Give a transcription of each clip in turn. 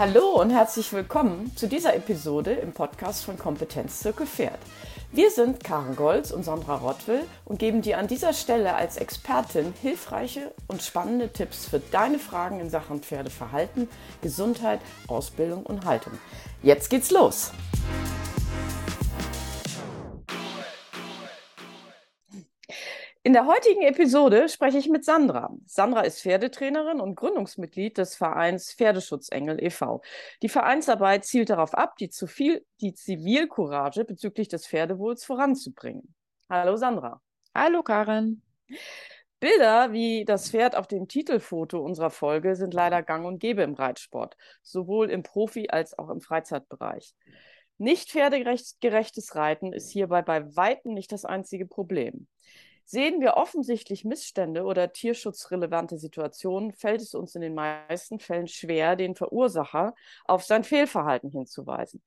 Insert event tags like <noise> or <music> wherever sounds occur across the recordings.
Hallo und herzlich willkommen zu dieser Episode im Podcast von Kompetenzzirkel Pferd. Wir sind Karen Golz und Sandra Rottwill und geben dir an dieser Stelle als Expertin hilfreiche und spannende Tipps für deine Fragen in Sachen Pferdeverhalten, Gesundheit, Ausbildung und Haltung. Jetzt geht's los! In der heutigen Episode spreche ich mit Sandra. Sandra ist Pferdetrainerin und Gründungsmitglied des Vereins Pferdeschutzengel e.V. Die Vereinsarbeit zielt darauf ab, die, viel, die Zivilcourage bezüglich des Pferdewohls voranzubringen. Hallo Sandra. Hallo Karin. Bilder wie das Pferd auf dem Titelfoto unserer Folge sind leider gang und gäbe im Reitsport, sowohl im Profi- als auch im Freizeitbereich. Nicht pferdegerechtes Reiten ist hierbei bei Weitem nicht das einzige Problem. Sehen wir offensichtlich Missstände oder tierschutzrelevante Situationen, fällt es uns in den meisten Fällen schwer, den Verursacher auf sein Fehlverhalten hinzuweisen.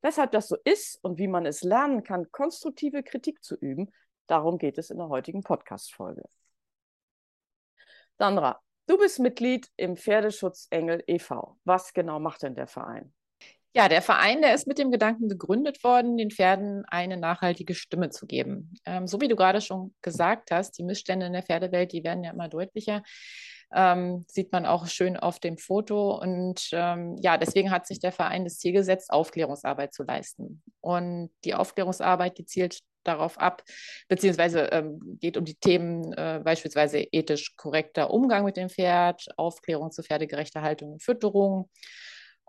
Weshalb das so ist und wie man es lernen kann, konstruktive Kritik zu üben, darum geht es in der heutigen Podcast-Folge. Sandra, du bist Mitglied im Pferdeschutzengel e.V. Was genau macht denn der Verein? Ja, der Verein, der ist mit dem Gedanken gegründet worden, den Pferden eine nachhaltige Stimme zu geben. Ähm, so wie du gerade schon gesagt hast, die Missstände in der Pferdewelt, die werden ja immer deutlicher. Ähm, sieht man auch schön auf dem Foto. Und ähm, ja, deswegen hat sich der Verein das Ziel gesetzt, Aufklärungsarbeit zu leisten. Und die Aufklärungsarbeit, die zielt darauf ab, beziehungsweise ähm, geht um die Themen äh, beispielsweise ethisch korrekter Umgang mit dem Pferd, Aufklärung zu pferdegerechter Haltung und Fütterung,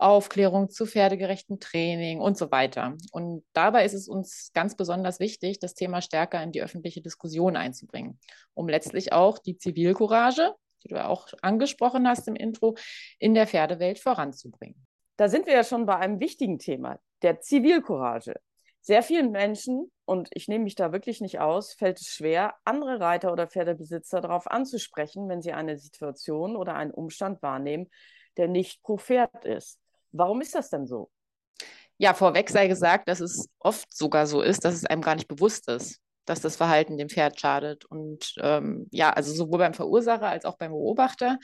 Aufklärung zu pferdegerechten Training und so weiter. Und dabei ist es uns ganz besonders wichtig, das Thema stärker in die öffentliche Diskussion einzubringen, um letztlich auch die Zivilcourage, die du auch angesprochen hast im Intro, in der Pferdewelt voranzubringen. Da sind wir ja schon bei einem wichtigen Thema, der Zivilcourage. Sehr vielen Menschen, und ich nehme mich da wirklich nicht aus, fällt es schwer, andere Reiter oder Pferdebesitzer darauf anzusprechen, wenn sie eine Situation oder einen Umstand wahrnehmen, der nicht pro Pferd ist. Warum ist das denn so? Ja, vorweg sei gesagt, dass es oft sogar so ist, dass es einem gar nicht bewusst ist, dass das Verhalten dem Pferd schadet. Und ähm, ja, also sowohl beim Verursacher als auch beim Beobachter.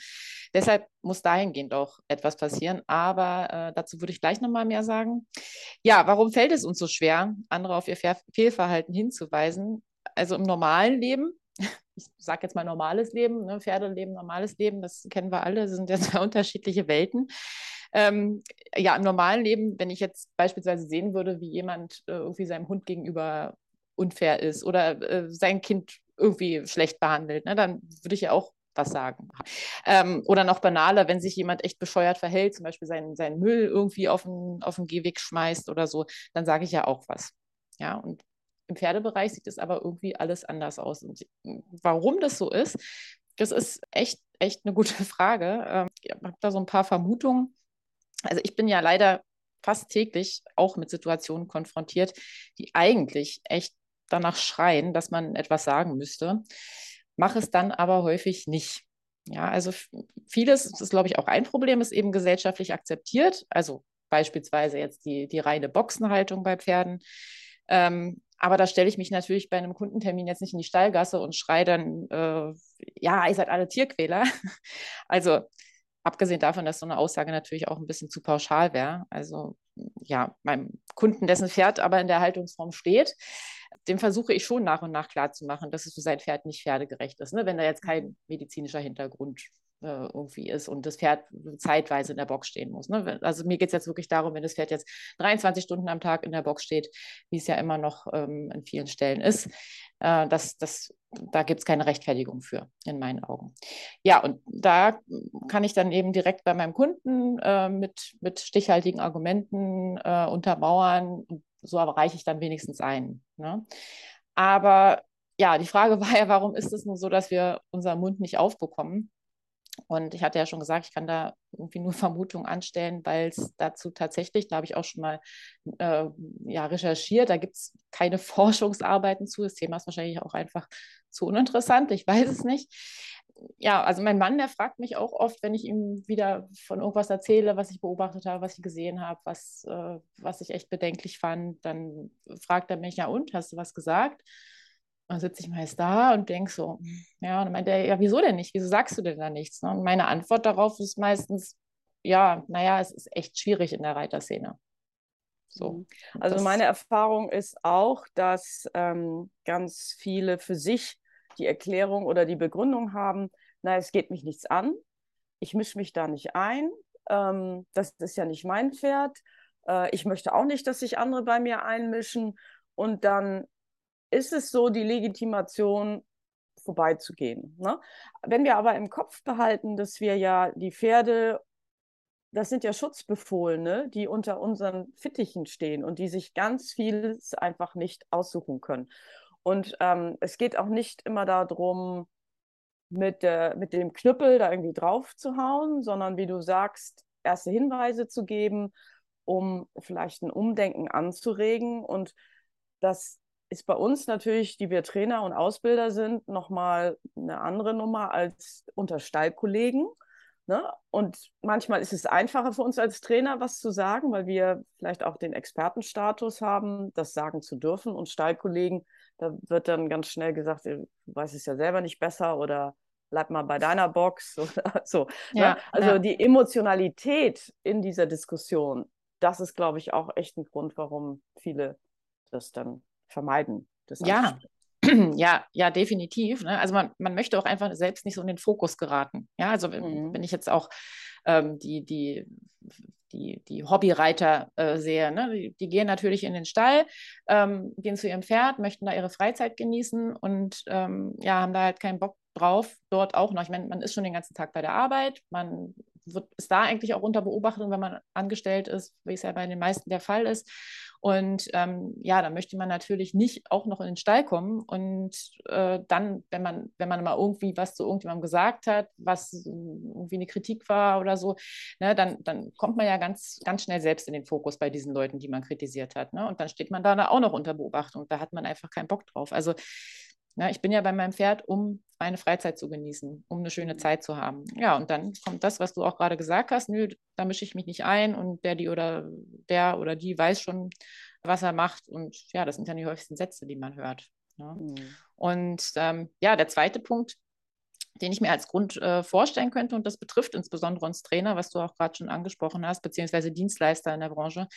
Deshalb muss dahingehend auch etwas passieren. Aber äh, dazu würde ich gleich nochmal mehr sagen. Ja, warum fällt es uns so schwer, andere auf ihr Fehlverhalten hinzuweisen? Also im normalen Leben <laughs> ich sage jetzt mal normales Leben, ne, Pferdeleben, normales Leben, das kennen wir alle, das sind ja <laughs> zwei unterschiedliche Welten. Ähm, ja, im normalen Leben, wenn ich jetzt beispielsweise sehen würde, wie jemand äh, irgendwie seinem Hund gegenüber unfair ist oder äh, sein Kind irgendwie schlecht behandelt, ne, dann würde ich ja auch was sagen. Ähm, oder noch banaler, wenn sich jemand echt bescheuert verhält, zum Beispiel seinen, seinen Müll irgendwie auf den, auf den Gehweg schmeißt oder so, dann sage ich ja auch was. Ja, und im Pferdebereich sieht es aber irgendwie alles anders aus. Und warum das so ist, das ist echt, echt eine gute <laughs> Frage. Ähm, ich habe da so ein paar Vermutungen. Also ich bin ja leider fast täglich auch mit Situationen konfrontiert, die eigentlich echt danach schreien, dass man etwas sagen müsste, mache es dann aber häufig nicht. Ja, also vieles, das ist glaube ich auch ein Problem, ist eben gesellschaftlich akzeptiert. Also beispielsweise jetzt die, die reine Boxenhaltung bei Pferden. Ähm, aber da stelle ich mich natürlich bei einem Kundentermin jetzt nicht in die Stallgasse und schreie dann, äh, ja, ihr seid alle Tierquäler. <laughs> Also abgesehen davon, dass so eine Aussage natürlich auch ein bisschen zu pauschal wäre. Also ja, meinem Kunden, dessen Pferd aber in der Haltungsform steht, dem versuche ich schon nach und nach klarzumachen, dass es für sein Pferd nicht pferdegerecht ist. Ne? Wenn da jetzt kein medizinischer Hintergrund äh, irgendwie ist und das Pferd zeitweise in der Box stehen muss. Ne? Also mir geht es jetzt wirklich darum, wenn das Pferd jetzt 23 Stunden am Tag in der Box steht, wie es ja immer noch ähm, an vielen Stellen ist, äh, das, das, da gibt es keine Rechtfertigung für, in meinen Augen. Ja, und da kann ich dann eben direkt bei meinem Kunden äh, mit, mit stichhaltigen Argumenten äh, untermauern. So erreiche ich dann wenigstens einen. Ne? Aber ja, die Frage <laughs> war ja, warum ist es nur so, dass wir unseren Mund nicht aufbekommen? Und ich hatte ja schon gesagt, ich kann da irgendwie nur <laughs> Vermutungen anstellen, weil es dazu tatsächlich, da habe ich auch schon mal äh, ja, recherchiert, da gibt es keine <laughs> Forschungsarbeiten zu. Das Thema ist wahrscheinlich auch einfach zu uninteressant, ich weiß es nicht. Ja, also mein Mann, der fragt mich auch oft, wenn ich ihm wieder von irgendwas erzähle, was ich beobachtet habe, was ich gesehen habe, was, äh, was ich echt bedenklich fand, dann fragt er mich, ja und, hast du was gesagt? Dann sitze ich meist da und denke so, ja, und dann meint er, ja, wieso denn nicht? Wieso sagst du denn da nichts? Ne? Und meine Antwort darauf ist meistens, ja, naja, es ist echt schwierig in der Reiterszene. So. Mhm. Also meine Erfahrung ist auch, dass ähm, ganz viele für sich die Erklärung oder die Begründung haben, na, es geht mich nichts an, ich mische mich da nicht ein, ähm, das ist ja nicht mein Pferd, äh, ich möchte auch nicht, dass sich andere bei mir einmischen und dann ist es so die Legitimation, vorbeizugehen. Ne? Wenn wir aber im Kopf behalten, dass wir ja die Pferde das sind ja Schutzbefohlene, die unter unseren Fittichen stehen und die sich ganz vieles einfach nicht aussuchen können. Und ähm, es geht auch nicht immer darum, mit, äh, mit dem Knüppel da irgendwie drauf zu hauen, sondern wie du sagst, erste Hinweise zu geben, um vielleicht ein Umdenken anzuregen. Und das ist bei uns natürlich, die wir Trainer und Ausbilder sind, nochmal eine andere Nummer als unter Stallkollegen. Ne? Und manchmal ist es einfacher für uns als Trainer, was zu sagen, weil wir vielleicht auch den Expertenstatus haben, das sagen zu dürfen. Und Stallkollegen, da wird dann ganz schnell gesagt, du weißt es ja selber nicht besser oder bleib mal bei deiner Box <laughs> oder so. Ne? Ja, ne? Also ja. die Emotionalität in dieser Diskussion, das ist, glaube ich, auch echt ein Grund, warum viele das dann vermeiden. Das ja, <clears throat> Ja, ja, definitiv. Ne? Also man, man möchte auch einfach selbst nicht so in den Fokus geraten. Ja, also mhm. wenn ich jetzt auch ähm, die, die, die, die Hobbyreiter äh, sehe, ne? die, die, gehen natürlich in den Stall, ähm, gehen zu ihrem Pferd, möchten da ihre Freizeit genießen und ähm, ja, haben da halt keinen Bock drauf, dort auch noch. Ich meine, man ist schon den ganzen Tag bei der Arbeit, man wird, ist da eigentlich auch unter Beobachtung, wenn man angestellt ist, wie es ja bei den meisten der Fall ist. Und ähm, ja, da möchte man natürlich nicht auch noch in den Stall kommen. Und äh, dann, wenn man, wenn man mal irgendwie was zu irgendjemandem gesagt hat, was irgendwie eine Kritik war oder so, ne, dann, dann kommt man ja ganz, ganz schnell selbst in den Fokus bei diesen Leuten, die man kritisiert hat. Ne? Und dann steht man da auch noch unter Beobachtung. Da hat man einfach keinen Bock drauf. Also ja, ich bin ja bei meinem Pferd, um meine Freizeit zu genießen, um eine schöne Zeit zu haben. Ja, und dann kommt das, was du auch gerade gesagt hast, nö, da mische ich mich nicht ein und der, die oder der oder die weiß schon, was er macht. Und ja, das sind ja die häufigsten Sätze, die man hört. Ne? Mhm. Und ähm, ja, der zweite Punkt, den ich mir als Grund äh, vorstellen könnte, und das betrifft insbesondere uns Trainer, was du auch gerade schon angesprochen hast, beziehungsweise Dienstleister in der Branche,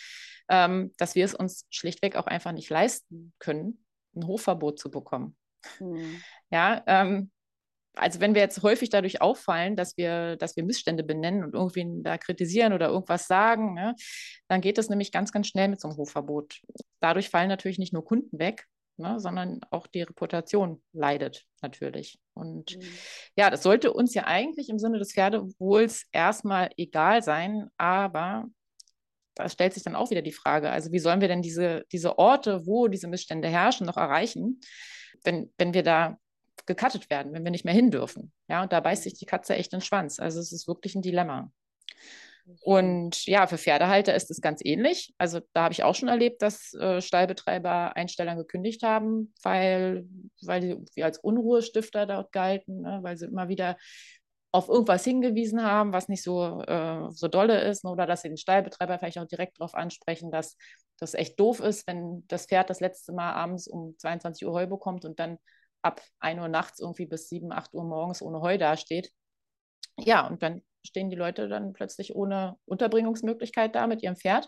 ähm, dass wir es uns schlichtweg auch einfach nicht leisten können, ein Hofverbot zu bekommen. Mhm. Ja, ähm, also wenn wir jetzt häufig dadurch auffallen, dass wir, dass wir Missstände benennen und irgendwie da kritisieren oder irgendwas sagen, ne, dann geht das nämlich ganz, ganz schnell mit so einem Hofverbot. Dadurch fallen natürlich nicht nur Kunden weg, ne, sondern auch die Reputation leidet natürlich. Und mhm. ja, das sollte uns ja eigentlich im Sinne des Pferdewohls erstmal egal sein, aber da stellt sich dann auch wieder die Frage, also wie sollen wir denn diese, diese Orte, wo diese Missstände herrschen, noch erreichen? Wenn, wenn wir da gekattet werden, wenn wir nicht mehr hin dürfen. Ja, und da beißt sich die Katze echt den Schwanz. Also es ist wirklich ein Dilemma. Und ja, für Pferdehalter ist es ganz ähnlich. Also da habe ich auch schon erlebt, dass äh, Stallbetreiber Einstellern gekündigt haben, weil, weil sie als Unruhestifter dort galten, ne? weil sie immer wieder auf irgendwas hingewiesen haben, was nicht so, äh, so dolle ist, ne? oder dass sie den Stallbetreiber vielleicht auch direkt darauf ansprechen, dass das echt doof ist, wenn das Pferd das letzte Mal abends um 22 Uhr Heu bekommt und dann ab 1 Uhr nachts irgendwie bis 7, 8 Uhr morgens ohne Heu dasteht. Ja, und dann stehen die Leute dann plötzlich ohne Unterbringungsmöglichkeit da mit ihrem Pferd.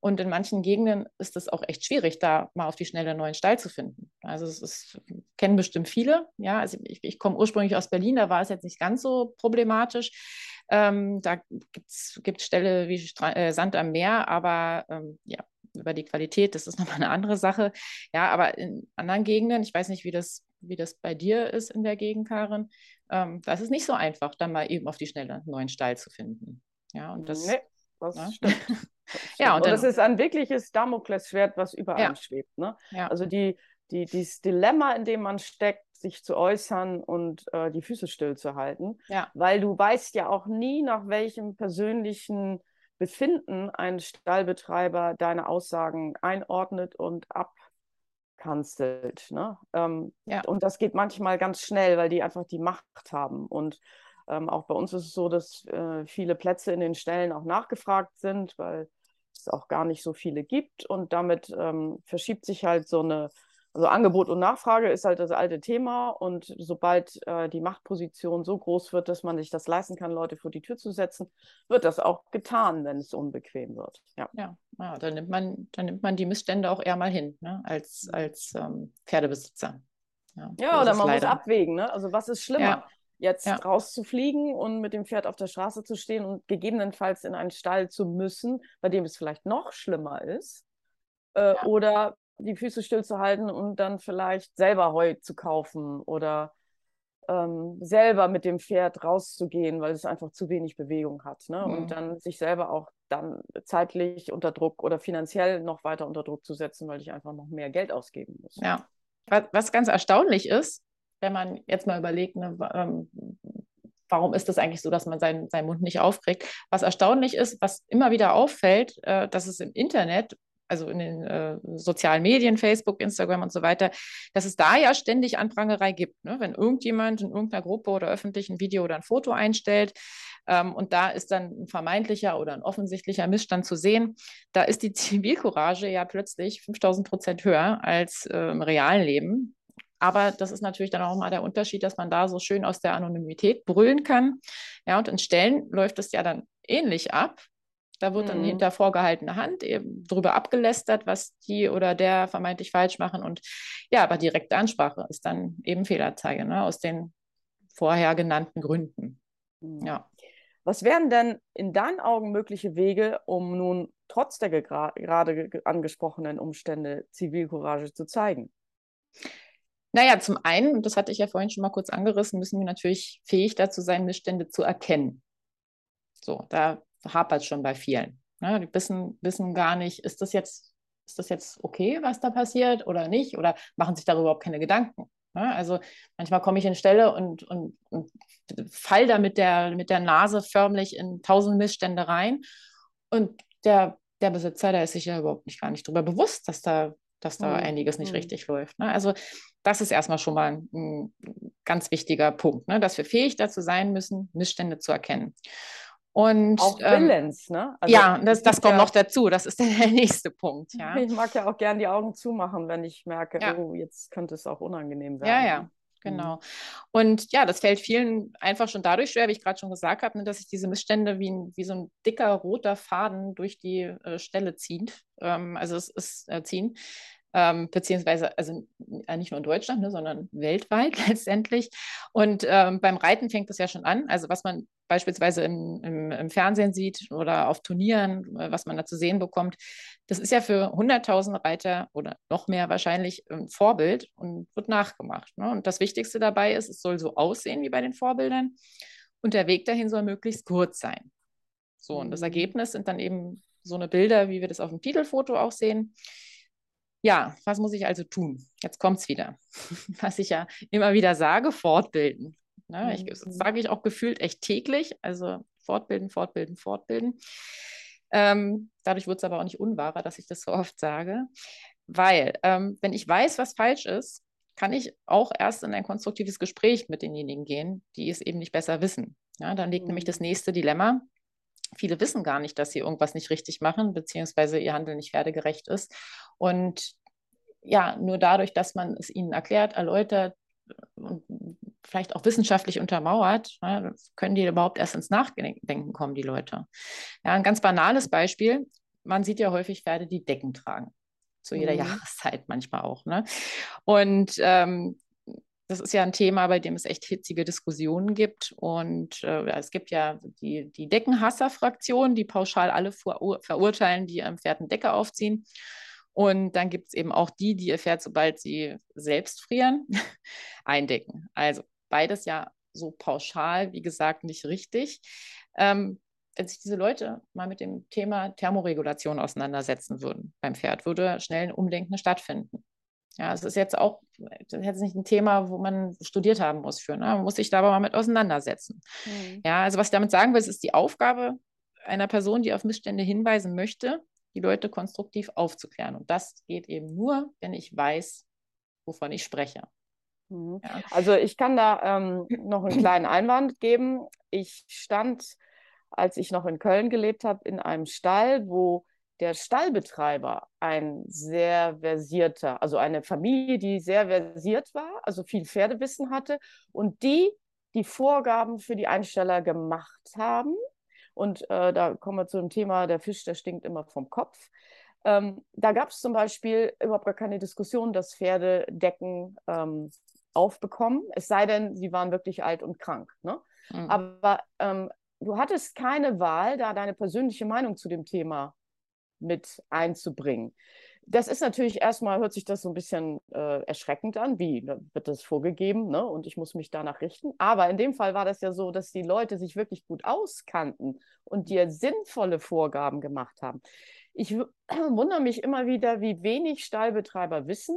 Und in manchen Gegenden ist es auch echt schwierig, da mal auf die Schnelle einen neuen Stall zu finden. Also es ist, kennen bestimmt viele. Ja, also ich, ich komme ursprünglich aus Berlin, da war es jetzt nicht ganz so problematisch. Ähm, da gibt es Ställe wie Stra äh, Sand am Meer, aber ähm, ja, über die Qualität, das ist <laughs> nochmal eine andere Sache. Ja, aber in anderen Gegenden, ich weiß nicht, wie das, wie das bei dir ist in der Gegend, Karin, ähm, das ist nicht so einfach, dann mal eben auf die Schnelle einen neuen Stall zu finden. Ja, und das, nee, <laughs> das ja. Ne? stimmt. ja, und, und das ist ein wirkliches Damoklesschwert, was überall ja. schwebt. Ne? Ja. Also die, die, dieses Dilemma, in dem man steckt, sich zu äußern und äh, die Füße stillzuhalten. Ja. Weil du weißt ja auch nie, nach welchem persönlichen Befinden ein Stallbetreiber deine Aussagen einordnet und abkanzelt. Ne? Ähm, ja. Und das geht manchmal ganz schnell, weil die einfach die Macht haben. Und ähm, auch bei uns ist es so, dass äh, viele Plätze in den Ställen auch nachgefragt sind, weil es auch gar nicht so viele gibt. Und damit ähm, verschiebt sich halt so eine, Also Angebot und Nachfrage ist halt das alte Thema und sobald äh, die Machtposition so groß wird, dass man sich das leisten kann, Leute vor die Tür zu setzen, wird das auch getan, wenn es unbequem wird. Ja, ja, ja dann, nimmt man, dann nimmt man die Missstände auch eher mal hin, ne? als, als ähm, Pferdebesitzer. Ja, ja oder man leider. muss abwägen, ne? also was ist schlimmer? Ja. Jetzt ja. rauszufliegen und mit dem Pferd auf der Straße zu stehen und gegebenenfalls in einen Stall zu müssen, bei dem es vielleicht noch schlimmer ist, äh, ja. oder die Füße stillzuhalten und dann vielleicht selber Heu zu kaufen oder ähm, selber mit dem Pferd rauszugehen, weil es einfach zu wenig Bewegung hat. Ne? Mhm. Und dann sich selber auch dann zeitlich unter Druck oder finanziell noch weiter unter Druck zu setzen, weil ich einfach noch mehr Geld ausgeben muss. Ja. Was ganz erstaunlich ist, wenn man jetzt mal überlegt, ne, ähm, warum ist das eigentlich so, dass man seinen, seinen Mund nicht aufkriegt? Was erstaunlich ist, was immer wieder auffällt, äh, dass es im Internet also in den äh, sozialen Medien, Facebook, Instagram und so weiter, dass es da ja ständig Anprangerei gibt. Ne? Wenn irgendjemand in irgendeiner Gruppe oder öffentlich ein Video oder ein Foto einstellt ähm, und da ist dann ein vermeintlicher oder ein offensichtlicher Missstand zu sehen, da ist die <laughs> Zivilcourage ja plötzlich 5000 Prozent höher als äh, im realen Leben. Aber das ist natürlich dann auch mal der Unterschied, dass man da so schön aus der Anonymität brüllen kann. Ja, und in Stellen läuft es ja dann ähnlich ab. Da wird dann mhm. hinter vorgehaltener Hand eben drüber abgelästert, was die oder der vermeintlich falsch machen. Und ja, aber direkte Ansprache ist dann eben Fehlerzeige, ne, aus den vorher genannten Gründen. Mhm. Ja. Was wären denn in deinen Augen mögliche Wege, um nun trotz der gerade angesprochenen Umstände Zivilcourage zu zeigen? Naja, zum einen, und das hatte ich ja vorhin schon mal kurz angerissen, müssen wir natürlich fähig dazu sein, Missstände zu erkennen. So, da hapert es schon bei vielen. Ne? Die wissen, wissen gar nicht, ist das jetzt, ist das jetzt okay, was da passiert oder nicht? Oder machen sich darüber überhaupt keine Gedanken. Ne? Also manchmal komme ich in Stelle und, und, und fall da mit der, mit der Nase förmlich in tausend Missstände rein. Und der, der Besitzer, der ist sich ja überhaupt nicht gar nicht darüber bewusst, dass da, dass da mhm. einiges nicht mhm. richtig läuft. Ne? Also das ist erstmal schon mal ein, ein ganz wichtiger Punkt, ne? dass wir fähig dazu sein müssen, Missstände zu erkennen. Und, auch ähm, Willens, ne? Also ja, das, das kommt ja, noch dazu. Das ist <laughs> der nächste Punkt. Ja. Ich mag ja auch gern die Augen zumachen, wenn ich merke, ja. oh, jetzt könnte es auch unangenehm werden. Ja, ja. Mhm. Genau. Und ja, das fällt vielen einfach schon dadurch schwer, wie ich gerade schon gesagt habe, ne, dass sich diese Missstände wie, wie so ein dicker roter Faden durch die äh, Stelle zieht. Ähm, also es ist äh, ziehen ähm, beziehungsweise also äh, nicht nur in Deutschland, ne, sondern weltweit <laughs> letztendlich. Und ähm, beim Reiten fängt das ja schon an. Also was man beispielsweise im, im, im, Fernsehen sieht oder auf Turnieren, äh, was man da zu sehen bekommt, das ist ja für hunderttausende Reiter oder noch mehr wahrscheinlich ein Vorbild und wird nachgemacht. Ne? Und das Wichtigste dabei ist, es soll so aussehen wie bei den Vorbildern und der Weg dahin soll möglichst kurz sein. So, und das mhm. Ergebnis sind dann eben so eine Bilder, wie wir das auf dem Titelfoto auch sehen. Ja, was muss ich also tun? Jetzt kommt es wieder. <laughs> Was ich ja immer wieder sage, fortbilden. Ne? Ich, das mhm. sage ich auch gefühlt echt täglich. Also fortbilden, fortbilden, fortbilden. Ähm, dadurch wird es aber auch nicht unwahrer, dass ich das so oft sage. Weil, ähm, wenn ich weiß, was falsch ist, kann ich auch erst in ein konstruktives Gespräch mit denjenigen gehen, die es eben nicht besser wissen. Ja, dann liegt mhm. nämlich das nächste Dilemma. Viele wissen gar nicht, dass sie irgendwas nicht richtig machen, beziehungsweise ihr Handeln nicht wertegerecht ist. Und ja, nur dadurch, dass man es ihnen erklärt, erläutert und vielleicht auch wissenschaftlich untermauert, ja, können die überhaupt erst ins Nachdenken kommen, die Leute. Ja, ein ganz banales Beispiel. Man sieht ja häufig Pferde, die Decken tragen. Zu jeder mhm. Jahreszeit manchmal auch. Ne? Und ähm, das ist ja ein Thema, bei dem es echt hitzige Diskussionen gibt. Und äh, es gibt ja die, die Deckenhasser-Fraktion, die pauschal alle verur verurteilen, die am Pferd eine Decke aufziehen. Und dann gibt es eben auch die, die ihr Pferd, sobald sie selbst frieren, <laughs> eindecken. Also beides ja so pauschal, wie gesagt, nicht richtig. Ähm, wenn sich diese Leute mal mit dem Thema Thermoregulation auseinandersetzen würden beim Pferd, würde schnell ein Umdenken stattfinden. Ja, es ist jetzt auch das ist jetzt nicht ein Thema, wo man studiert haben muss für. Ne? Man muss sich da aber mal mit auseinandersetzen. Mhm. Ja, also was ich damit sagen will, es ist die Aufgabe einer Person, die auf Missstände hinweisen möchte, die Leute konstruktiv aufzuklären. Und das geht eben nur, wenn ich weiß, wovon ich spreche. Mhm. Ja. Also ich kann da ähm, noch einen kleinen Einwand geben. Ich stand, als ich noch in Köln gelebt habe, in einem Stall, wo der Stallbetreiber ein sehr versierter, also eine Familie, die sehr versiert war, also viel Pferdewissen hatte und die die Vorgaben für die Einsteller gemacht haben. Und äh, da kommen wir zu dem Thema, der Fisch, der stinkt immer vom Kopf. Ähm, da gab es zum Beispiel überhaupt gar keine Diskussion, dass Pferde Decken ähm, aufbekommen, es sei denn, sie waren wirklich alt und krank. Ne? Mhm. Aber ähm, du hattest keine Wahl, da deine persönliche Meinung zu dem Thema mit einzubringen. Das ist natürlich erstmal, hört sich das so ein bisschen äh, erschreckend an, wie da wird das vorgegeben ne? und ich muss mich danach richten. Aber in dem Fall war das ja so, dass die Leute sich wirklich gut auskannten und dir sinnvolle Vorgaben gemacht haben. Ich <clears throat> wundere mich immer wieder, wie wenig Stallbetreiber wissen.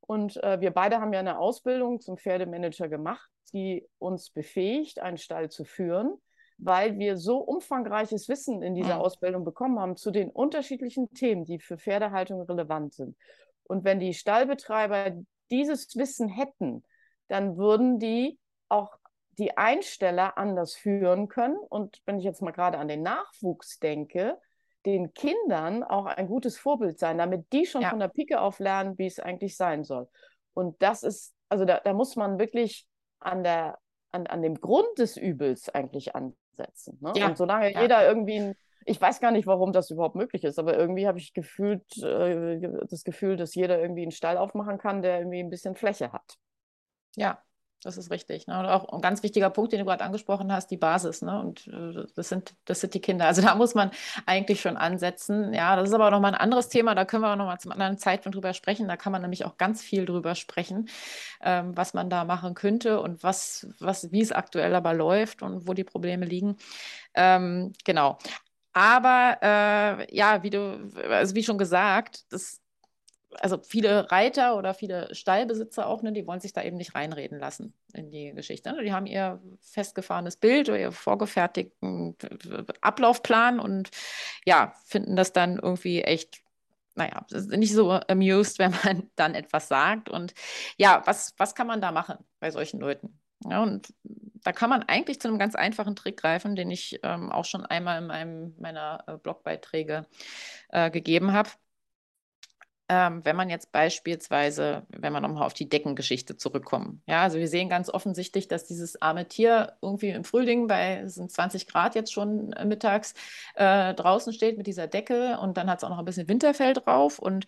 Und äh, wir beide haben ja eine Ausbildung zum Pferdemanager gemacht, die uns befähigt, einen Stall zu führen weil wir so umfangreiches Wissen in dieser mhm. Ausbildung bekommen haben zu den unterschiedlichen Themen, die für Pferdehaltung relevant sind. Und wenn die Stallbetreiber dieses Wissen hätten, dann würden die auch die Einsteller anders führen können. Und wenn ich jetzt mal gerade an den Nachwuchs denke, den Kindern auch ein gutes Vorbild sein, damit die schon ja. von der Pike auf lernen, wie es eigentlich sein soll. Und das ist, also da, da muss man wirklich an, der, an, an dem Grund des Übels eigentlich an, setzen. Ne? Ja, und solange ja. jeder irgendwie ein, ich weiß gar nicht, warum das überhaupt möglich ist, aber irgendwie habe ich gefühlt äh, das Gefühl, dass jeder irgendwie einen Stall aufmachen kann, der irgendwie ein bisschen Fläche hat. Ja, das ist richtig. Ne? Und auch ein ganz wichtiger Punkt, den du gerade angesprochen hast, die Basis. Ne? Und äh, das, sind, das sind die Kinder. Also da muss man eigentlich schon ansetzen. Ja, das ist aber nochmal ein anderes Thema. Da können wir auch nochmal zum anderen Zeitpunkt drüber sprechen. Da kann man nämlich auch ganz viel drüber sprechen, ähm, was man da machen könnte und was, was, wie es aktuell aber läuft und wo die Probleme liegen. Ähm, genau. Aber äh, ja, wie du, also wie schon gesagt, das also viele Reiter oder viele Stallbesitzer auch, ne, die wollen sich da eben nicht reinreden lassen in die Geschichte. Ne? Die haben ihr festgefahrenes Bild oder ihr vorgefertigten Ablaufplan und ja, finden das dann irgendwie echt naja, nicht so amused, <laughs> wenn man dann etwas sagt. Und ja, was, was kann man da machen bei solchen Leuten? Ja, und da kann man eigentlich zu einem ganz einfachen Trick greifen, den ich ähm, auch schon einmal in einem meiner äh, Blogbeiträge äh, gegeben habe. Ähm, wenn man jetzt beispielsweise, wenn wir nochmal auf die Deckengeschichte zurückkommen. Ja, also wir sehen ganz offensichtlich, dass dieses arme Tier irgendwie im Frühling bei sind 20 Grad jetzt schon äh, mittags äh, draußen steht mit dieser Decke und dann hat es auch noch ein bisschen Winterfell drauf und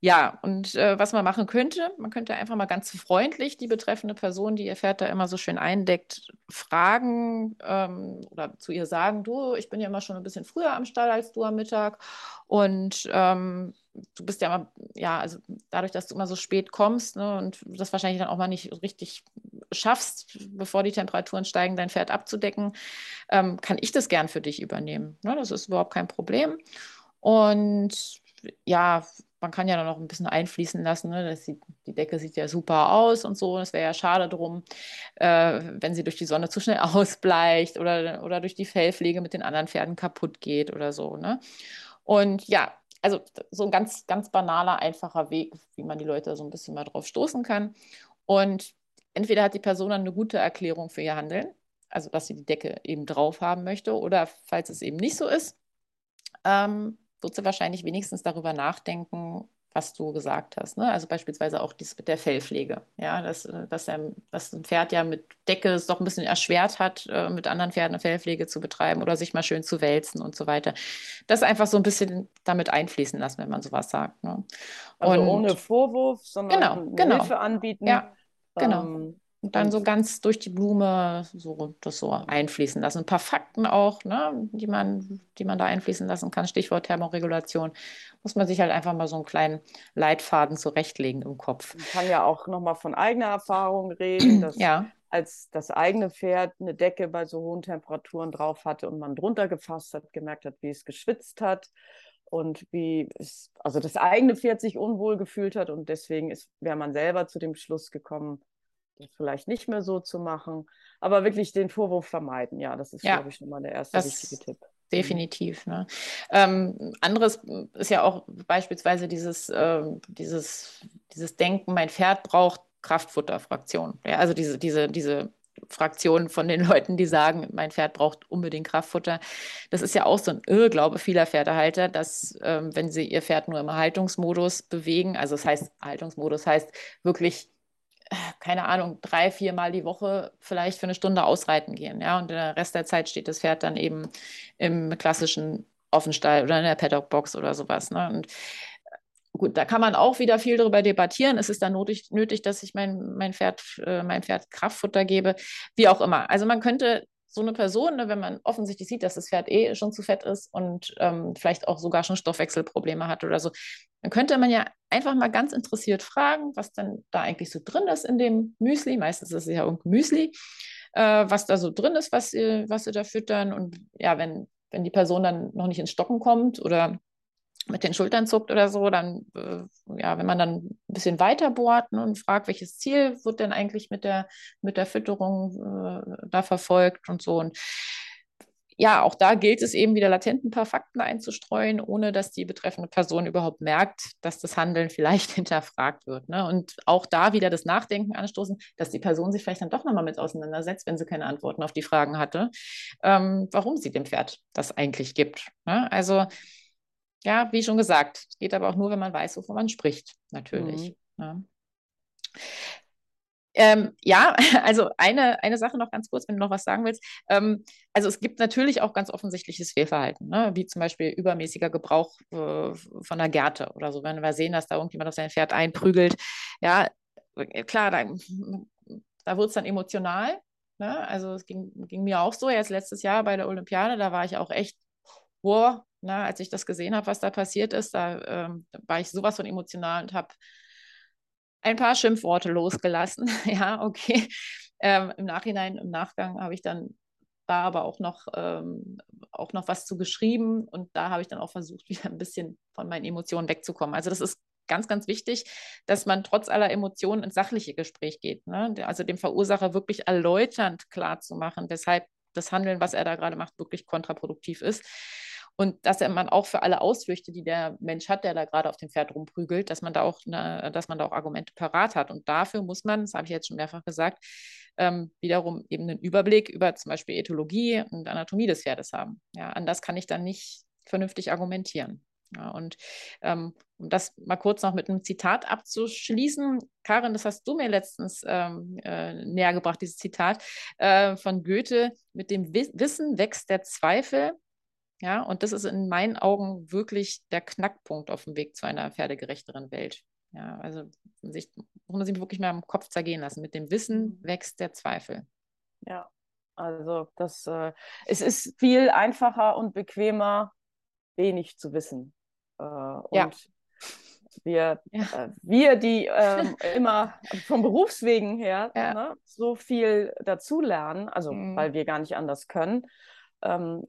ja, und äh, was man machen könnte, man könnte einfach mal ganz freundlich die betreffende Person, die ihr Pferd da immer so schön eindeckt, fragen ähm, oder zu ihr sagen, du, ich bin ja immer schon ein bisschen früher am Stall als du am Mittag und ähm, du bist ja immer, ja, also dadurch, dass du immer so spät kommst ne, und das wahrscheinlich dann auch mal nicht richtig schaffst, bevor die Temperaturen steigen, dein Pferd abzudecken, ähm, kann ich das gern für dich übernehmen. Ne, das ist überhaupt kein Problem. Und ja, man kann ja dann noch ein bisschen einfließen lassen. Ne? Sieht, die Decke sieht ja super aus und so. Es wäre ja schade drum, äh, wenn sie durch die Sonne zu schnell <laughs> ausbleicht oder, oder durch die Fellpflege mit den anderen Pferden kaputt geht oder so. Ne? Und ja, also so ein ganz, ganz banaler, einfacher Weg, wie man die Leute so ein bisschen mal drauf stoßen kann. Und entweder hat die Person dann eine gute Erklärung für ihr Handeln, also dass sie die Decke eben drauf haben möchte, oder falls es eben nicht so ist, ähm, wird sie wahrscheinlich wenigstens darüber nachdenken, was du gesagt hast. Ne? Also beispielsweise auch dies mit der Fellpflege. Ja, dass, äh, dass, er, dass ein Pferd ja mit Decke es doch ein bisschen erschwert hat, äh, mit anderen Pferden eine Fellpflege zu betreiben oder sich mal schön zu wälzen und so weiter. Das einfach so ein bisschen damit einfließen lassen, wenn man sowas sagt. Ne? Also und, ohne Vorwurf, sondern genau, genau. Hilfe anbieten. Ja, genau. Ähm, und dann so ganz durch die Blume so das so einfließen lassen. Ein paar Fakten auch, ne, die, man, die man da einfließen lassen kann. Stichwort Thermoregulation. Muss man sich halt einfach mal so einen kleinen Leitfaden zurechtlegen im Kopf. Man kann ja auch nochmal von eigener Erfahrung reden, <clears throat> dass ja. als das eigene Pferd eine Decke bei so hohen Temperaturen drauf hatte und man drunter gefasst hat, gemerkt hat, wie es geschwitzt hat und wie es, also das eigene Pferd sich unwohl gefühlt hat und deswegen wäre man selber zu dem Schluss gekommen, das vielleicht nicht mehr so zu machen, aber wirklich den Vorwurf vermeiden. Ja, das ist, ja, glaube ich, schon mal der erste wichtige Tipp. Mhm. Definitiv. Ne? Ähm, anderes ist ja auch beispielsweise dieses, äh, dieses, dieses Denken, mein Pferd braucht Kraftfutterfraktion. Ja, also diese, diese, diese Fraktion von den Leuten, die sagen, mein Pferd braucht unbedingt Kraftfutter. Das ist ja auch so ein Irrglaube vieler Pferdehalter, dass ähm, wenn sie ihr Pferd nur im Haltungsmodus bewegen, also das heißt, Haltungsmodus heißt wirklich, keine Ahnung, drei, viermal die Woche vielleicht für eine Stunde ausreiten gehen. Ja, und der Rest der Zeit steht das Pferd dann eben im klassischen Offenstall oder in der Paddockbox oder sowas. Ne? Und gut, da kann man auch wieder viel darüber debattieren. Ist es dann nötig, nötig dass ich mein, mein, Pferd, äh, mein Pferd Kraftfutter gebe? Wie auch immer. Also man könnte so eine Person, ne, wenn man offensichtlich sieht, dass das Pferd eh schon zu fett ist und ähm, vielleicht auch sogar schon Stoffwechselprobleme hat oder so, dann könnte man ja einfach mal ganz interessiert fragen, was dann da eigentlich so drin ist in dem Müsli. Meistens ist es ja irgendein Müsli, äh, was da so drin ist, was sie, was sie da füttern. Und ja, wenn, wenn die Person dann noch nicht ins Stocken kommt oder mit den Schultern zuckt oder so, dann, äh, ja, wenn man dann ein bisschen weiter bohrt ne, und fragt, welches Ziel wird denn eigentlich mit der, mit der Fütterung äh, da verfolgt und so. Und ja, auch da gilt es eben wieder latent ein paar Fakten einzustreuen, ohne dass die betreffende Person überhaupt merkt, dass das Handeln <laughs> vielleicht hinterfragt wird. Ne? Und auch da wieder das Nachdenken anstoßen, dass die Person sich vielleicht dann doch nochmal mit auseinandersetzt, wenn sie keine Antworten auf die Fragen hatte, ähm, warum sie dem Pferd das eigentlich gibt. Ne? Also ja, wie schon gesagt, es geht aber auch nur, wenn man weiß, wovon man spricht, natürlich. Mhm. Ja. Ähm, ja, <laughs> also eine, eine Sache noch ganz kurz, wenn du noch was sagen willst. Ähm, also es gibt natürlich auch ganz offensichtliches Fehlverhalten, ne? wie zum Beispiel übermäßiger Gebrauch äh, von der Gerte oder so. Wenn wir sehen, dass da irgendjemand auf sein Pferd einprügelt, ja, äh, klar, da, da wird es dann emotional. Ne? Also es ging, ging mir auch so, jetzt letztes Jahr bei der Olympiade, da war ich auch echt, boah, na, als ich das gesehen habe, was da passiert ist, da, ähm, war ich sowas von emotional und habe ein paar Schimpfworte losgelassen. <laughs> ja, okay. Ähm, Im Nachhinein, im Nachgang habe ich dann da aber auch noch, ähm, auch noch was zu geschrieben und da habe ich dann auch versucht, <laughs> wieder ein bisschen von meinen Emotionen wegzukommen. Also das ist ganz, ganz wichtig, dass man trotz aller Emotionen ins sachliche Gespräch geht. Ne? Also dem Verursacher wirklich erläuternd klar zu machen, weshalb das Handeln, was er da gerade macht, wirklich kontraproduktiv ist. Und dass man auch für alle Ausflüchte, die der Mensch hat, der da gerade auf dem Pferd rumprügelt, dass man da auch, eine, dass man da auch Argumente parat hat. Und dafür muss man, das habe ich jetzt schon mehrfach gesagt, ähm, wiederum eben einen Überblick über zum Beispiel Ethologie und Anatomie des Pferdes haben. Ja, anders kann ich dann nicht vernünftig argumentieren. Ja, und ähm, um das mal kurz noch mit einem Zitat abzuschließen, Karin, das hast du mir letztens ähm, äh, näher gebracht, dieses Zitat äh, von Goethe, mit dem Wissen wächst der Zweifel, ja, und das ist in meinen Augen wirklich der Knackpunkt auf dem Weg zu einer pferdegerechteren Welt. Ja, also sich, muss man sich wirklich mal im Kopf zergehen lassen. Mit dem Wissen mhm. wächst der Zweifel. Ja, also das, äh, es ist viel einfacher und bequemer, wenig zu wissen. Äh, und ja. wir, ja. Äh, wir, die ähm, <laughs> immer vom Berufswegen her ja. ne, so viel dazulernen, also mhm. weil wir gar nicht anders können, ähm,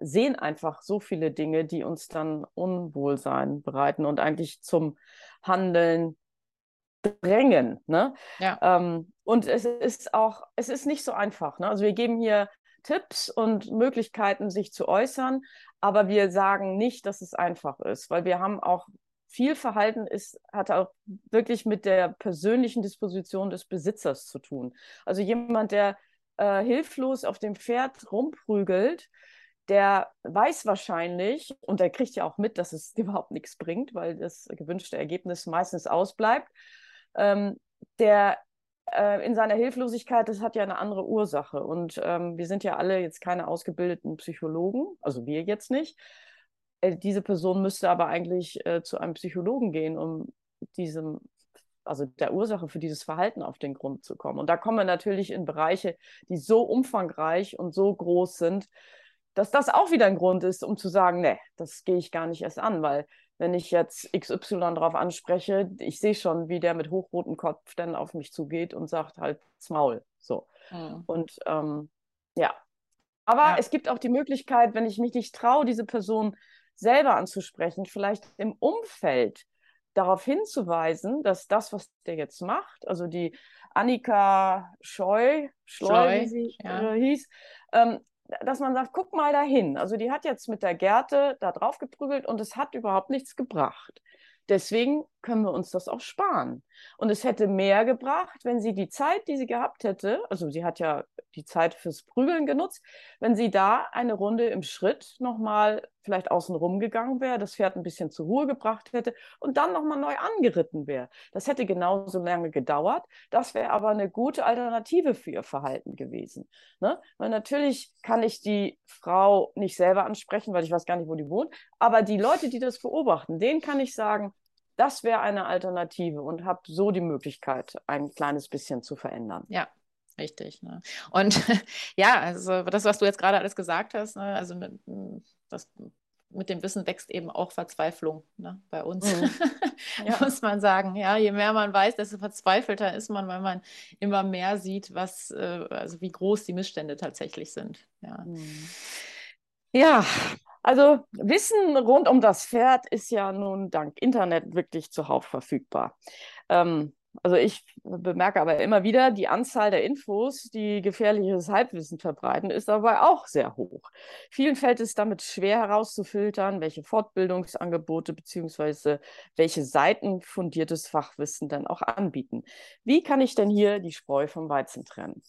sehen einfach so viele Dinge, die uns dann Unwohlsein bereiten und eigentlich zum Handeln drängen. Ne? Ja. Ähm, und es ist auch, es ist nicht so einfach. Ne? Also wir geben hier Tipps und Möglichkeiten, sich zu äußern, aber wir sagen nicht, dass es einfach ist, weil wir haben auch viel Verhalten ist, hat auch wirklich mit der persönlichen Disposition des Besitzers zu tun. Also jemand, der äh, hilflos auf dem Pferd rumprügelt, der weiß wahrscheinlich, und der kriegt ja auch mit, dass es <laughs> überhaupt nichts bringt, weil das gewünschte Ergebnis meistens ausbleibt, ähm, der äh, in seiner Hilflosigkeit, das hat ja eine andere Ursache. Und ähm, wir sind ja alle jetzt keine ausgebildeten Psychologen, also wir jetzt nicht. Äh, diese Person müsste aber eigentlich äh, zu einem Psychologen gehen, um diesem also der Ursache für dieses Verhalten auf den Grund zu kommen. Und da kommen wir natürlich in Bereiche, die so umfangreich und so groß sind, dass das auch wieder ein Grund ist, um zu sagen, nee, das gehe ich gar nicht erst an, weil wenn ich jetzt XY darauf anspreche, ich sehe schon, wie der mit hochrotem Kopf dann auf mich zugeht und sagt halt Maul. So. Mhm. Und ähm, ja. Aber ja. es gibt auch die Möglichkeit, wenn ich mich nicht traue, diese Person selber anzusprechen, vielleicht im Umfeld darauf hinzuweisen, dass das, was der jetzt macht, also die Annika Scheu, Schleu, Schleu wie sie ja. äh, hieß, ähm, dass man sagt, guck mal dahin. Also die hat jetzt mit der Gerte da drauf geprügelt und es hat überhaupt nichts gebracht. Deswegen können wir uns das auch sparen. Und es hätte mehr gebracht, wenn sie die Zeit, die sie gehabt hätte, also sie hat ja die Zeit fürs Prügeln genutzt, wenn sie da eine Runde im Schritt nochmal vielleicht außen rum gegangen wäre, das Pferd ein bisschen zur Ruhe gebracht hätte und dann nochmal neu angeritten wäre. Das hätte genauso lange gedauert. Das wäre aber eine gute Alternative für ihr Verhalten gewesen. Ne? Weil natürlich kann ich die Frau nicht selber ansprechen, weil ich weiß gar nicht, wo die wohnt, aber die Leute, die das beobachten, denen kann ich sagen, das wäre eine Alternative und habe so die Möglichkeit, ein kleines bisschen zu verändern. Ja, richtig. Ne? Und <laughs> ja, also das, was du jetzt gerade alles gesagt hast, ne? also mit, das, mit dem Wissen wächst eben auch Verzweiflung ne? bei uns, mhm. <laughs> ja. muss man sagen. Ja, je mehr man weiß, desto verzweifelter ist man, weil man immer mehr sieht, was, äh, also wie groß die Missstände tatsächlich sind. Ja. Mhm. Ja, also Wissen rund um das Pferd ist ja nun dank Internet wirklich zuhauf verfügbar. Ähm, also ich bemerke aber immer wieder, die Anzahl der Infos, die gefährliches Halbwissen verbreiten, ist dabei auch sehr hoch. Vielen fällt es damit schwer herauszufiltern, welche Fortbildungsangebote bzw. welche Seiten fundiertes Fachwissen dann auch anbieten. Wie kann ich denn hier die Spreu vom Weizen trennen?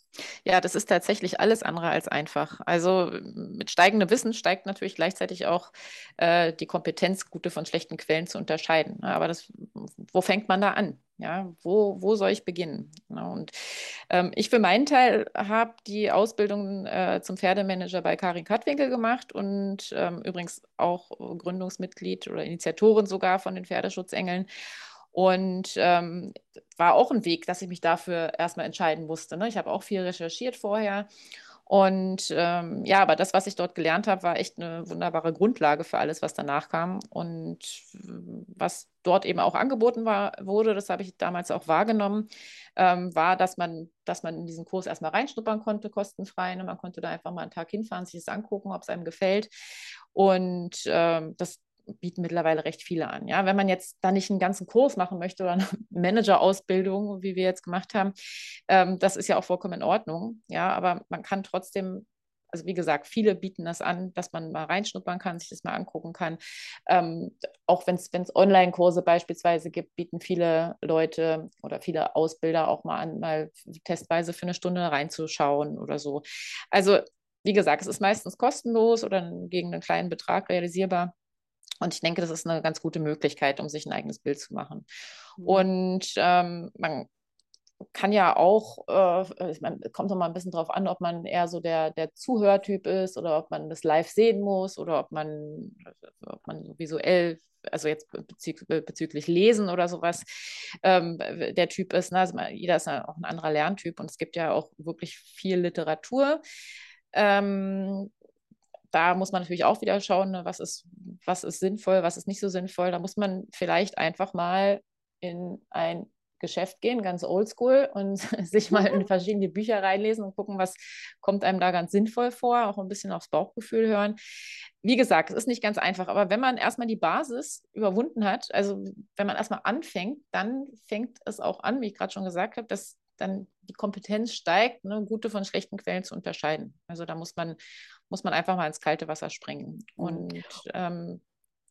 Ja, das ist tatsächlich alles andere als einfach. Also mit steigendem Wissen steigt natürlich gleichzeitig auch äh, die Kompetenz, gute von schlechten Quellen zu unterscheiden. Aber das, wo fängt man da an? Ja, wo, wo soll ich beginnen? Genau. Und ähm, ich für meinen Teil habe die Ausbildung äh, zum Pferdemanager bei Karin Kattwinkel gemacht und ähm, übrigens auch Gründungsmitglied oder Initiatorin sogar von den Pferdeschutzengeln. Und ähm, war auch ein Weg, dass ich mich dafür erstmal entscheiden musste. Ne? Ich habe auch viel recherchiert vorher und ähm, ja, aber das, was ich dort gelernt habe, war echt eine wunderbare Grundlage für alles, was danach kam. Und was dort eben auch angeboten war, wurde, das habe ich damals auch wahrgenommen, ähm, war, dass man, dass man in diesen Kurs erstmal reinschnuppern konnte, kostenfrei. Ne? Man konnte da einfach mal einen Tag hinfahren, sich das angucken, ob es einem gefällt. Und ähm, das bieten mittlerweile recht viele an. Ja, wenn man jetzt da nicht einen ganzen Kurs machen möchte oder eine <laughs> Manager-Ausbildung, wie wir jetzt gemacht haben, ähm, das ist ja auch vollkommen in Ordnung. Ja, aber man kann trotzdem also wie gesagt, viele bieten das an, dass man mal reinschnuppern kann, sich das mal angucken kann. Ähm, auch wenn es Online-Kurse beispielsweise gibt, bieten viele Leute oder viele Ausbilder auch mal an, mal testweise für eine Stunde reinzuschauen oder so. Also wie gesagt, es ist meistens kostenlos oder gegen einen kleinen Betrag realisierbar. Und ich denke, das ist eine ganz gute Möglichkeit, um sich ein eigenes Bild zu machen. Mhm. Und ähm, man kann ja auch, äh, ich meine, kommt noch mal ein bisschen drauf an, ob man eher so der, der Zuhörtyp ist oder ob man das live sehen muss oder ob man, ob man visuell, also jetzt bezü bezüglich Lesen oder sowas, ähm, der Typ ist. Ne? Also jeder ist ja auch ein anderer Lerntyp und es gibt ja auch wirklich viel Literatur. Ähm, da muss man natürlich auch wieder schauen, ne, was ist, was ist sinnvoll, was ist nicht so sinnvoll. Da muss man vielleicht einfach mal in ein Geschäft gehen, ganz oldschool und <laughs> sich mal in verschiedene Bücher reinlesen und gucken, was kommt einem da ganz sinnvoll vor, auch ein bisschen aufs Bauchgefühl hören. Wie gesagt, es ist nicht ganz einfach, aber wenn man erstmal die Basis überwunden hat, also wenn man erstmal anfängt, dann fängt es auch an, wie ich gerade schon gesagt habe, dass dann die Kompetenz steigt, ne, gute von schlechten Quellen zu unterscheiden. Also da muss man, muss man einfach mal ins kalte Wasser springen. Mhm. Und ähm,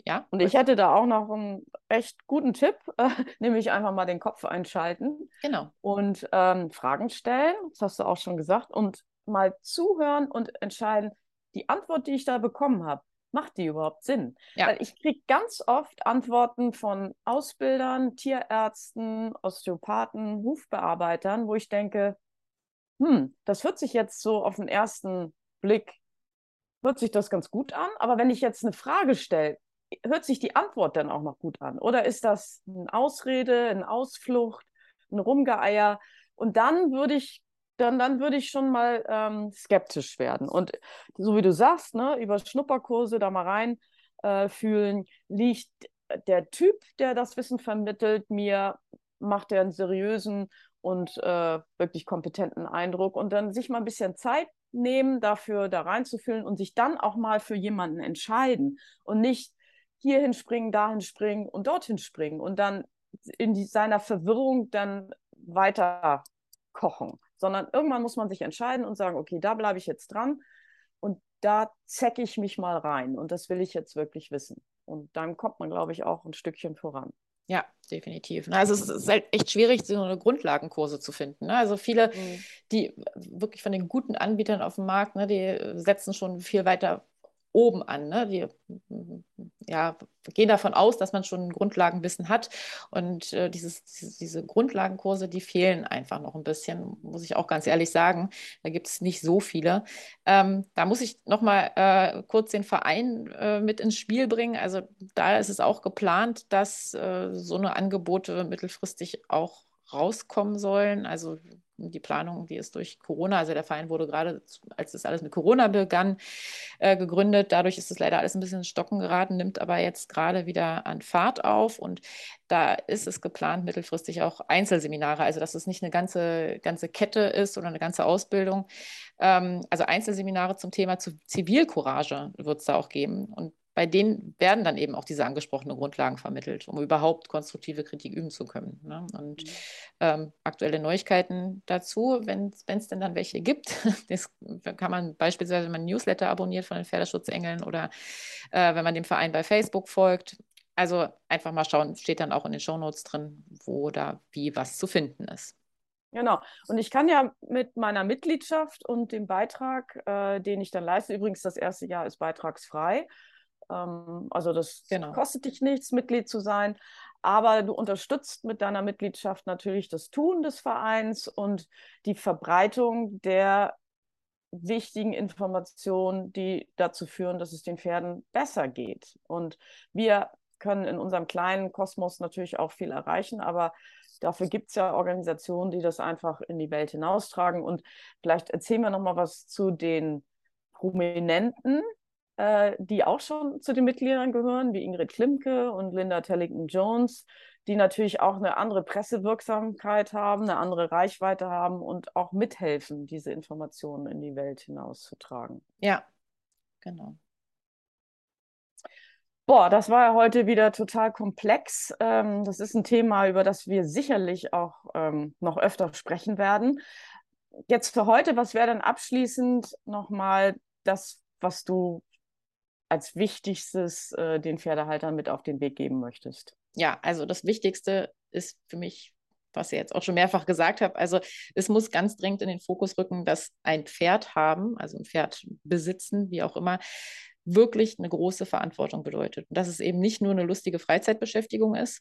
ja. Und ich hätte da auch noch einen echt guten Tipp, äh, <laughs> nämlich einfach mal den Kopf einschalten. Genau. Und ähm, Fragen stellen, das hast du auch schon gesagt, und mal zuhören und entscheiden, die Antwort, die ich da bekommen habe, macht die überhaupt Sinn? Ja. Weil ich kriege ganz oft Antworten von Ausbildern, Tierärzten, Osteopathen, Hufbearbeitern, wo ich denke, hm, das hört sich jetzt so auf den ersten Blick, hört sich das ganz gut an, aber wenn ich jetzt eine Frage stelle, hört sich die Antwort dann auch noch gut an? Oder ist das eine Ausrede, eine Ausflucht, ein Rumgeeier? Und dann würde ich dann, dann würde ich schon mal ähm, skeptisch werden. Und so wie du sagst, ne, über Schnupperkurse da mal rein äh, liegt der Typ, der das Wissen vermittelt, mir, macht er einen seriösen und äh, wirklich kompetenten Eindruck und dann sich mal ein bisschen Zeit nehmen, dafür da reinzufühlen und sich dann auch mal für jemanden entscheiden und nicht hierhin springen, dahin springen und dorthin springen und dann in die, seiner Verwirrung dann weiter kochen sondern irgendwann muss man sich entscheiden und sagen, okay, da bleibe ich jetzt dran und da zecke ich mich mal rein und das will ich jetzt wirklich wissen. Und dann kommt man, glaube ich, auch ein Stückchen voran. Ja, definitiv. Also es ist halt echt schwierig, so eine Grundlagenkurse zu finden. Ne? Also viele, mhm. die wirklich von den guten Anbietern auf dem Markt, ne, die setzen schon viel weiter oben an. Ne? Die ja, gehen davon aus, dass man schon Grundlagenwissen hat. Und äh, dieses, diese Grundlagenkurse, die fehlen einfach noch ein bisschen, muss ich auch ganz ehrlich sagen. Da gibt es nicht so viele. Ähm, da muss ich noch mal äh, kurz den Verein äh, mit ins Spiel bringen. Also da ist es auch geplant, dass äh, so eine Angebote mittelfristig auch rauskommen sollen. Also die Planung, die ist durch Corona, also der Verein wurde gerade, als das alles mit Corona begann, äh, gegründet. Dadurch ist es leider alles ein bisschen in Stocken geraten, nimmt aber jetzt gerade wieder an Fahrt auf. Und da ist es geplant, mittelfristig auch Einzelseminare, also dass es nicht eine ganze, ganze Kette ist oder eine ganze Ausbildung. Ähm, also Einzelseminare zum Thema Zivilcourage wird es da auch geben. Und bei denen werden dann eben auch diese angesprochenen Grundlagen vermittelt, um überhaupt konstruktive Kritik üben zu können. Ne? Und mhm. ähm, aktuelle Neuigkeiten dazu, wenn es denn dann welche gibt, <laughs> das kann man beispielsweise, wenn man Newsletter abonniert von den Pferdeschutzengeln oder äh, wenn man dem Verein bei Facebook folgt. Also einfach mal schauen, steht dann auch in den Shownotes drin, wo da wie was zu finden ist. Genau. Und ich kann ja mit meiner Mitgliedschaft und dem Beitrag, äh, den ich dann leiste, übrigens das erste Jahr ist beitragsfrei, ähm, also das genau. kostet dich nichts, Mitglied zu sein, aber du unterstützt mit deiner Mitgliedschaft natürlich das Tun des Vereins und die Verbreitung der wichtigen Informationen, die dazu führen, dass es den Pferden besser geht. Und wir können in unserem kleinen Kosmos natürlich auch viel erreichen, aber dafür gibt es ja Organisationen, die das einfach in die Welt hinaustragen. Und vielleicht erzählen wir noch mal was zu den Prominenten, äh, die auch schon zu den Mitgliedern gehören, wie Ingrid Klimke und Linda Tellington-Jones, die natürlich auch eine andere Pressewirksamkeit haben, eine andere Reichweite haben und auch mithelfen, diese Informationen in die Welt hinauszutragen. Ja, genau. Boah, das war ja heute wieder total komplex. Ähm, das ist ein Thema, über das wir sicherlich auch ähm, noch öfter sprechen werden. Jetzt für heute, was wäre dann abschließend nochmal das, was du als Wichtigstes äh, den Pferdehaltern mit auf den Weg geben möchtest? Ja, also das Wichtigste ist für mich, was ich jetzt auch schon mehrfach gesagt habe, also es muss ganz dringend in den Fokus rücken, dass ein Pferd haben, also ein Pferd besitzen, wie auch immer, wirklich eine große Verantwortung bedeutet. Und dass es eben nicht nur eine lustige Freizeitbeschäftigung ist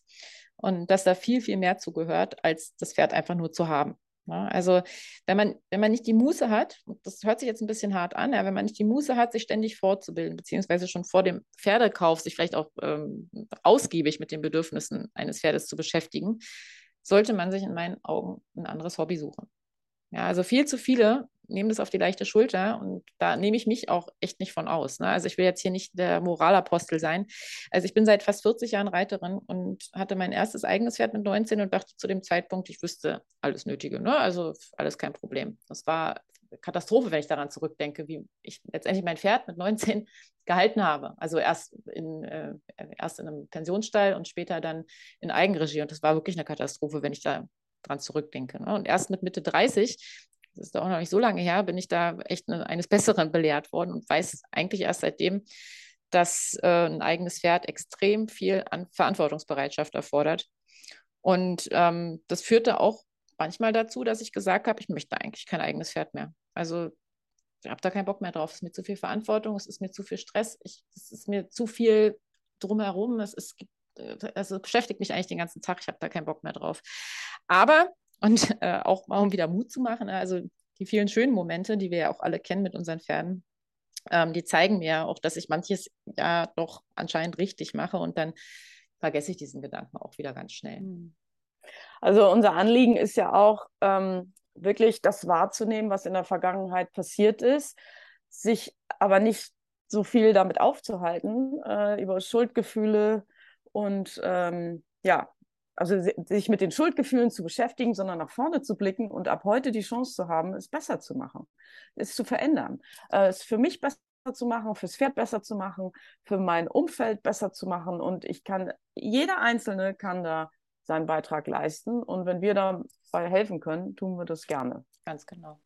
und dass da viel, viel mehr zugehört, als das Pferd einfach nur zu haben. Ja, also wenn man, wenn man nicht die Muße hat, das hört sich jetzt ein bisschen hart an, ja, wenn man nicht die Muße hat, sich ständig fortzubilden, beziehungsweise schon vor dem Pferdekauf sich vielleicht auch ähm, ausgiebig mit den Bedürfnissen eines Pferdes zu beschäftigen, sollte man sich in meinen Augen ein anderes Hobby suchen. Ja, also viel zu viele nehmen das auf die leichte Schulter und da nehme ich mich auch echt nicht von aus. Ne? Also ich will jetzt hier nicht der Moralapostel sein. Also ich bin seit fast 40 Jahren Reiterin und hatte mein erstes eigenes Pferd mit 19 und dachte zu dem Zeitpunkt, ich wüsste alles Nötige. Ne? Also alles kein Problem. Das war Katastrophe, wenn ich daran zurückdenke, wie ich letztendlich mein Pferd mit 19 <laughs> gehalten habe. Also erst in, äh, erst in einem Pensionsstall und später dann in Eigenregie. Und das war wirklich eine Katastrophe, wenn ich da dran zurückdenke. Ne? Und erst mit Mitte 30 das ist auch noch nicht so lange her, bin ich da echt ne, eines Besseren belehrt worden und weiß eigentlich erst seitdem, dass äh, ein eigenes Pferd extrem viel an Verantwortungsbereitschaft erfordert. Und ähm, das führte auch manchmal dazu, dass ich gesagt habe, ich möchte eigentlich kein eigenes Pferd mehr. Also ich habe da keinen Bock mehr drauf. Es ist mir zu viel Verantwortung, es ist mir zu viel Stress, ich, es ist mir zu viel drumherum. Es, ist, also beschäftigt mich eigentlich den ganzen Tag. Ich habe da keinen Bock mehr drauf. Aber und äh, auch mal um wieder Mut zu machen. Ne? Also die vielen schönen Momente, die wir ja auch alle kennen mit unseren Pferden, ähm, die zeigen mir auch, dass ich manches ja doch anscheinend richtig mache und dann vergesse ich diesen Gedanken auch wieder ganz schnell. Hm. Also unser Anliegen ist ja auch ähm, wirklich das wahrzunehmen, was in der Vergangenheit passiert ist, sich aber nicht so viel damit aufzuhalten, äh, über Schuldgefühle und ähm, ja, also sich mit den Schuldgefühlen zu beschäftigen, sondern nach vorne zu blicken und ab heute die Chance zu haben, es besser zu machen, es zu verändern, äh, es für mich besser zu machen, fürs Pferd besser zu machen, für mein Umfeld besser zu machen. Und ich kann, jeder Einzelne kann da seinen Beitrag leisten. Und wenn wir dabei helfen können, tun wir das gerne. Ganz genau.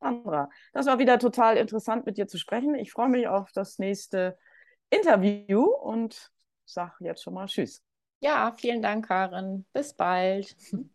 Sandra, das war wieder total interessant mit dir zu sprechen. Ich freue mich auf das nächste Interview und sage jetzt schon mal Tschüss. Ja, vielen Dank, Karin. Bis bald. <laughs>